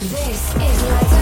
This is Lights